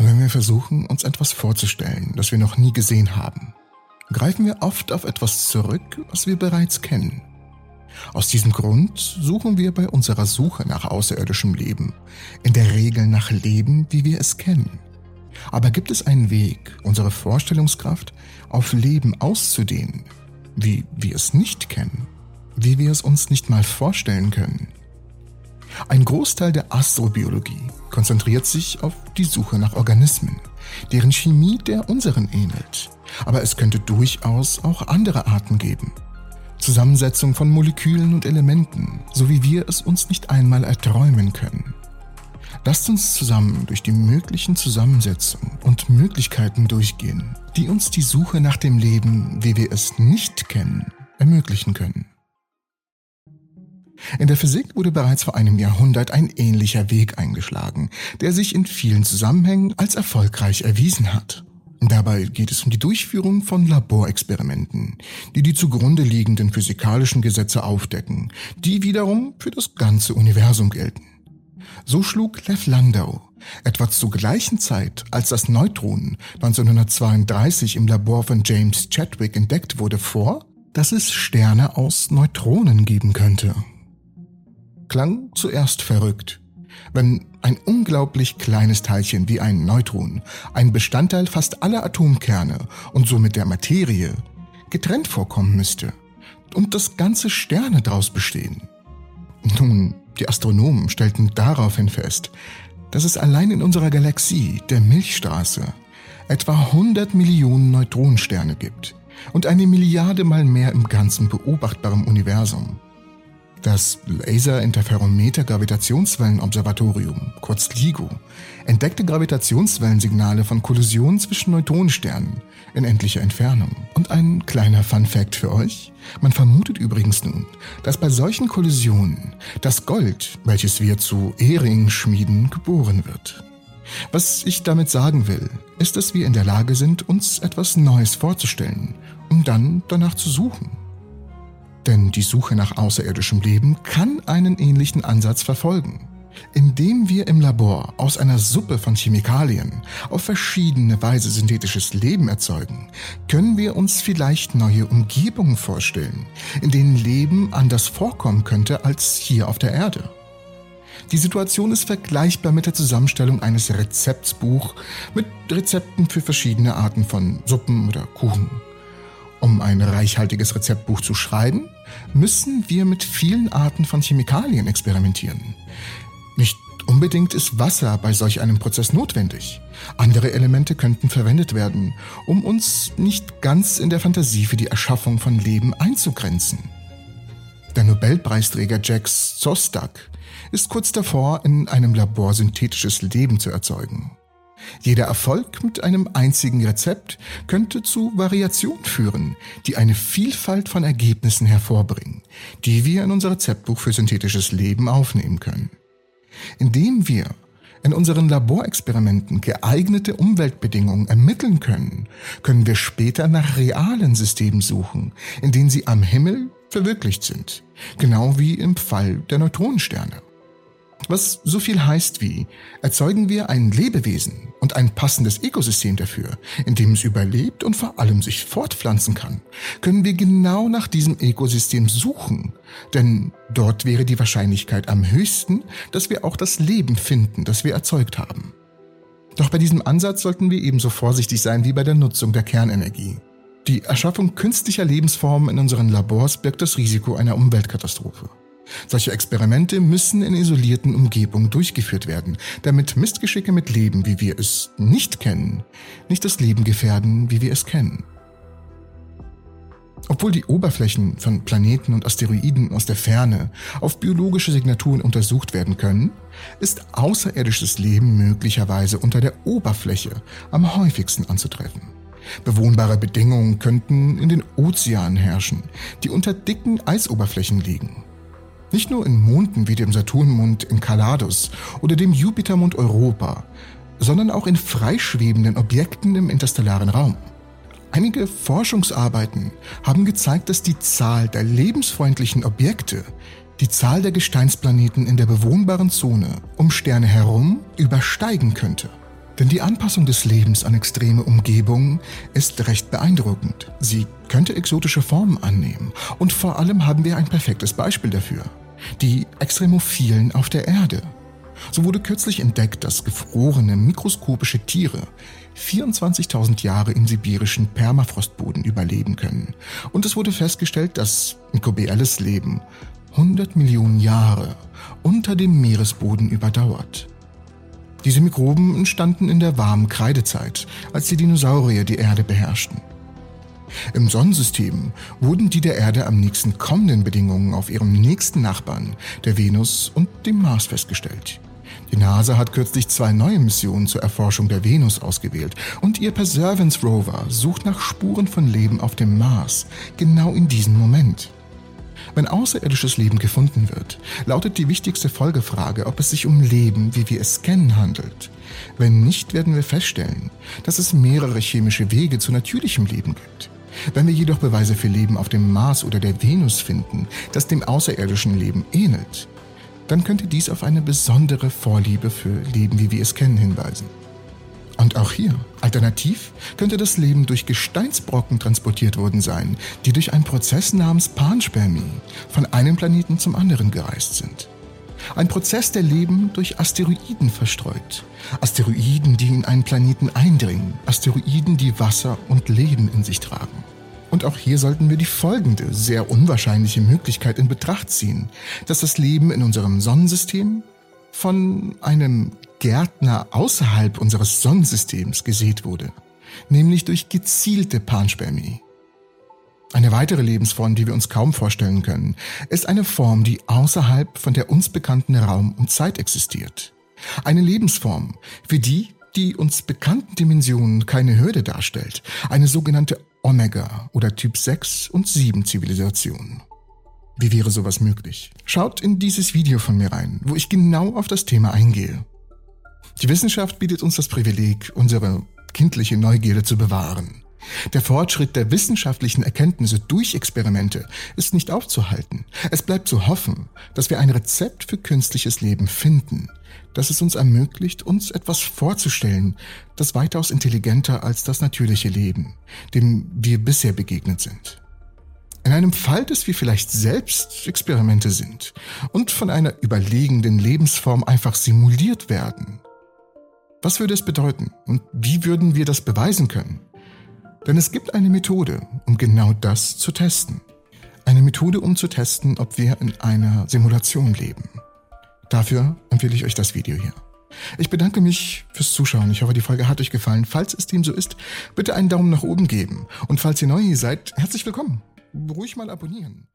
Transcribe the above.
Wenn wir versuchen, uns etwas vorzustellen, das wir noch nie gesehen haben, greifen wir oft auf etwas zurück, was wir bereits kennen. Aus diesem Grund suchen wir bei unserer Suche nach außerirdischem Leben in der Regel nach Leben, wie wir es kennen. Aber gibt es einen Weg, unsere Vorstellungskraft auf Leben auszudehnen, wie wir es nicht kennen, wie wir es uns nicht mal vorstellen können? Ein Großteil der Astrobiologie konzentriert sich auf die Suche nach Organismen, deren Chemie der unseren ähnelt. Aber es könnte durchaus auch andere Arten geben. Zusammensetzung von Molekülen und Elementen, so wie wir es uns nicht einmal erträumen können. Lasst uns zusammen durch die möglichen Zusammensetzungen und Möglichkeiten durchgehen, die uns die Suche nach dem Leben, wie wir es nicht kennen, ermöglichen können. In der Physik wurde bereits vor einem Jahrhundert ein ähnlicher Weg eingeschlagen, der sich in vielen Zusammenhängen als erfolgreich erwiesen hat. Dabei geht es um die Durchführung von Laborexperimenten, die die zugrunde liegenden physikalischen Gesetze aufdecken, die wiederum für das ganze Universum gelten. So schlug Lev Landau etwa zur gleichen Zeit, als das Neutron 1932 im Labor von James Chadwick entdeckt wurde, vor, dass es Sterne aus Neutronen geben könnte. Klang zuerst verrückt, wenn ein unglaublich kleines Teilchen wie ein Neutron, ein Bestandteil fast aller Atomkerne und somit der Materie, getrennt vorkommen müsste und das ganze Sterne daraus bestehen. Nun, die Astronomen stellten daraufhin fest, dass es allein in unserer Galaxie, der Milchstraße, etwa 100 Millionen Neutronensterne gibt und eine Milliarde mal mehr im ganzen beobachtbaren Universum. Das Laser-Interferometer-Gravitationswellenobservatorium, kurz LIGO, entdeckte Gravitationswellensignale von Kollisionen zwischen Neutronensternen in endlicher Entfernung. Und ein kleiner Fun-Fact für euch: Man vermutet übrigens nun, dass bei solchen Kollisionen das Gold, welches wir zu Ehringen schmieden, geboren wird. Was ich damit sagen will, ist, dass wir in der Lage sind, uns etwas Neues vorzustellen, um dann danach zu suchen. Denn die Suche nach außerirdischem Leben kann einen ähnlichen Ansatz verfolgen. Indem wir im Labor aus einer Suppe von Chemikalien auf verschiedene Weise synthetisches Leben erzeugen, können wir uns vielleicht neue Umgebungen vorstellen, in denen Leben anders vorkommen könnte als hier auf der Erde. Die Situation ist vergleichbar mit der Zusammenstellung eines Rezeptsbuch mit Rezepten für verschiedene Arten von Suppen oder Kuchen. Um ein reichhaltiges Rezeptbuch zu schreiben, müssen wir mit vielen Arten von Chemikalien experimentieren. Nicht unbedingt ist Wasser bei solch einem Prozess notwendig. Andere Elemente könnten verwendet werden, um uns nicht ganz in der Fantasie für die Erschaffung von Leben einzugrenzen. Der Nobelpreisträger Jack Szostak ist kurz davor, in einem Labor synthetisches Leben zu erzeugen. Jeder Erfolg mit einem einzigen Rezept könnte zu Variationen führen, die eine Vielfalt von Ergebnissen hervorbringen, die wir in unser Rezeptbuch für synthetisches Leben aufnehmen können. Indem wir in unseren Laborexperimenten geeignete Umweltbedingungen ermitteln können, können wir später nach realen Systemen suchen, in denen sie am Himmel verwirklicht sind, genau wie im Fall der Neutronensterne. Was so viel heißt wie, erzeugen wir ein Lebewesen und ein passendes Ökosystem dafür, in dem es überlebt und vor allem sich fortpflanzen kann, können wir genau nach diesem Ökosystem suchen, denn dort wäre die Wahrscheinlichkeit am höchsten, dass wir auch das Leben finden, das wir erzeugt haben. Doch bei diesem Ansatz sollten wir ebenso vorsichtig sein wie bei der Nutzung der Kernenergie. Die Erschaffung künstlicher Lebensformen in unseren Labors birgt das Risiko einer Umweltkatastrophe. Solche Experimente müssen in isolierten Umgebungen durchgeführt werden, damit Mistgeschicke mit Leben, wie wir es nicht kennen, nicht das Leben gefährden, wie wir es kennen. Obwohl die Oberflächen von Planeten und Asteroiden aus der Ferne auf biologische Signaturen untersucht werden können, ist außerirdisches Leben möglicherweise unter der Oberfläche am häufigsten anzutreffen. Bewohnbare Bedingungen könnten in den Ozeanen herrschen, die unter dicken Eisoberflächen liegen. Nicht nur in Monden wie dem Saturnmond in Enceladus oder dem Jupitermond Europa, sondern auch in freischwebenden Objekten im interstellaren Raum. Einige Forschungsarbeiten haben gezeigt, dass die Zahl der lebensfreundlichen Objekte die Zahl der Gesteinsplaneten in der bewohnbaren Zone um Sterne herum übersteigen könnte. Denn die Anpassung des Lebens an extreme Umgebungen ist recht beeindruckend. Sie könnte exotische Formen annehmen. Und vor allem haben wir ein perfektes Beispiel dafür. Die Extremophilen auf der Erde. So wurde kürzlich entdeckt, dass gefrorene mikroskopische Tiere 24.000 Jahre im sibirischen Permafrostboden überleben können. Und es wurde festgestellt, dass mikrobielles Leben 100 Millionen Jahre unter dem Meeresboden überdauert. Diese Mikroben entstanden in der warmen Kreidezeit, als die Dinosaurier die Erde beherrschten. Im Sonnensystem wurden die der Erde am nächsten kommenden Bedingungen auf ihrem nächsten Nachbarn, der Venus und dem Mars, festgestellt. Die NASA hat kürzlich zwei neue Missionen zur Erforschung der Venus ausgewählt und ihr Perseverance Rover sucht nach Spuren von Leben auf dem Mars, genau in diesem Moment. Wenn außerirdisches Leben gefunden wird, lautet die wichtigste Folgefrage, ob es sich um Leben, wie wir es kennen, handelt. Wenn nicht, werden wir feststellen, dass es mehrere chemische Wege zu natürlichem Leben gibt. Wenn wir jedoch Beweise für Leben auf dem Mars oder der Venus finden, das dem außerirdischen Leben ähnelt, dann könnte dies auf eine besondere Vorliebe für Leben, wie wir es kennen, hinweisen. Und auch hier, alternativ, könnte das Leben durch Gesteinsbrocken transportiert worden sein, die durch einen Prozess namens Panspermie von einem Planeten zum anderen gereist sind. Ein Prozess, der Leben durch Asteroiden verstreut. Asteroiden, die in einen Planeten eindringen. Asteroiden, die Wasser und Leben in sich tragen. Und auch hier sollten wir die folgende, sehr unwahrscheinliche Möglichkeit in Betracht ziehen, dass das Leben in unserem Sonnensystem von einem Gärtner außerhalb unseres Sonnensystems gesät wurde, nämlich durch gezielte Panspermie. Eine weitere Lebensform, die wir uns kaum vorstellen können, ist eine Form, die außerhalb von der uns bekannten Raum und Zeit existiert. Eine Lebensform, für die die uns bekannten Dimensionen keine Hürde darstellt, eine sogenannte Omega oder Typ 6 und 7 Zivilisation. Wie wäre sowas möglich? Schaut in dieses Video von mir rein, wo ich genau auf das Thema eingehe. Die Wissenschaft bietet uns das Privileg, unsere kindliche Neugierde zu bewahren. Der Fortschritt der wissenschaftlichen Erkenntnisse durch Experimente ist nicht aufzuhalten. Es bleibt zu hoffen, dass wir ein Rezept für künstliches Leben finden, das es uns ermöglicht, uns etwas vorzustellen, das weitaus intelligenter als das natürliche Leben, dem wir bisher begegnet sind. In einem Fall, dass wir vielleicht selbst Experimente sind und von einer überlegenden Lebensform einfach simuliert werden. Was würde es bedeuten und wie würden wir das beweisen können? Denn es gibt eine Methode, um genau das zu testen. Eine Methode, um zu testen, ob wir in einer Simulation leben. Dafür empfehle ich euch das Video hier. Ich bedanke mich fürs Zuschauen. Ich hoffe, die Folge hat euch gefallen. Falls es dem so ist, bitte einen Daumen nach oben geben. Und falls ihr neu hier seid, herzlich willkommen. Ruhig mal abonnieren.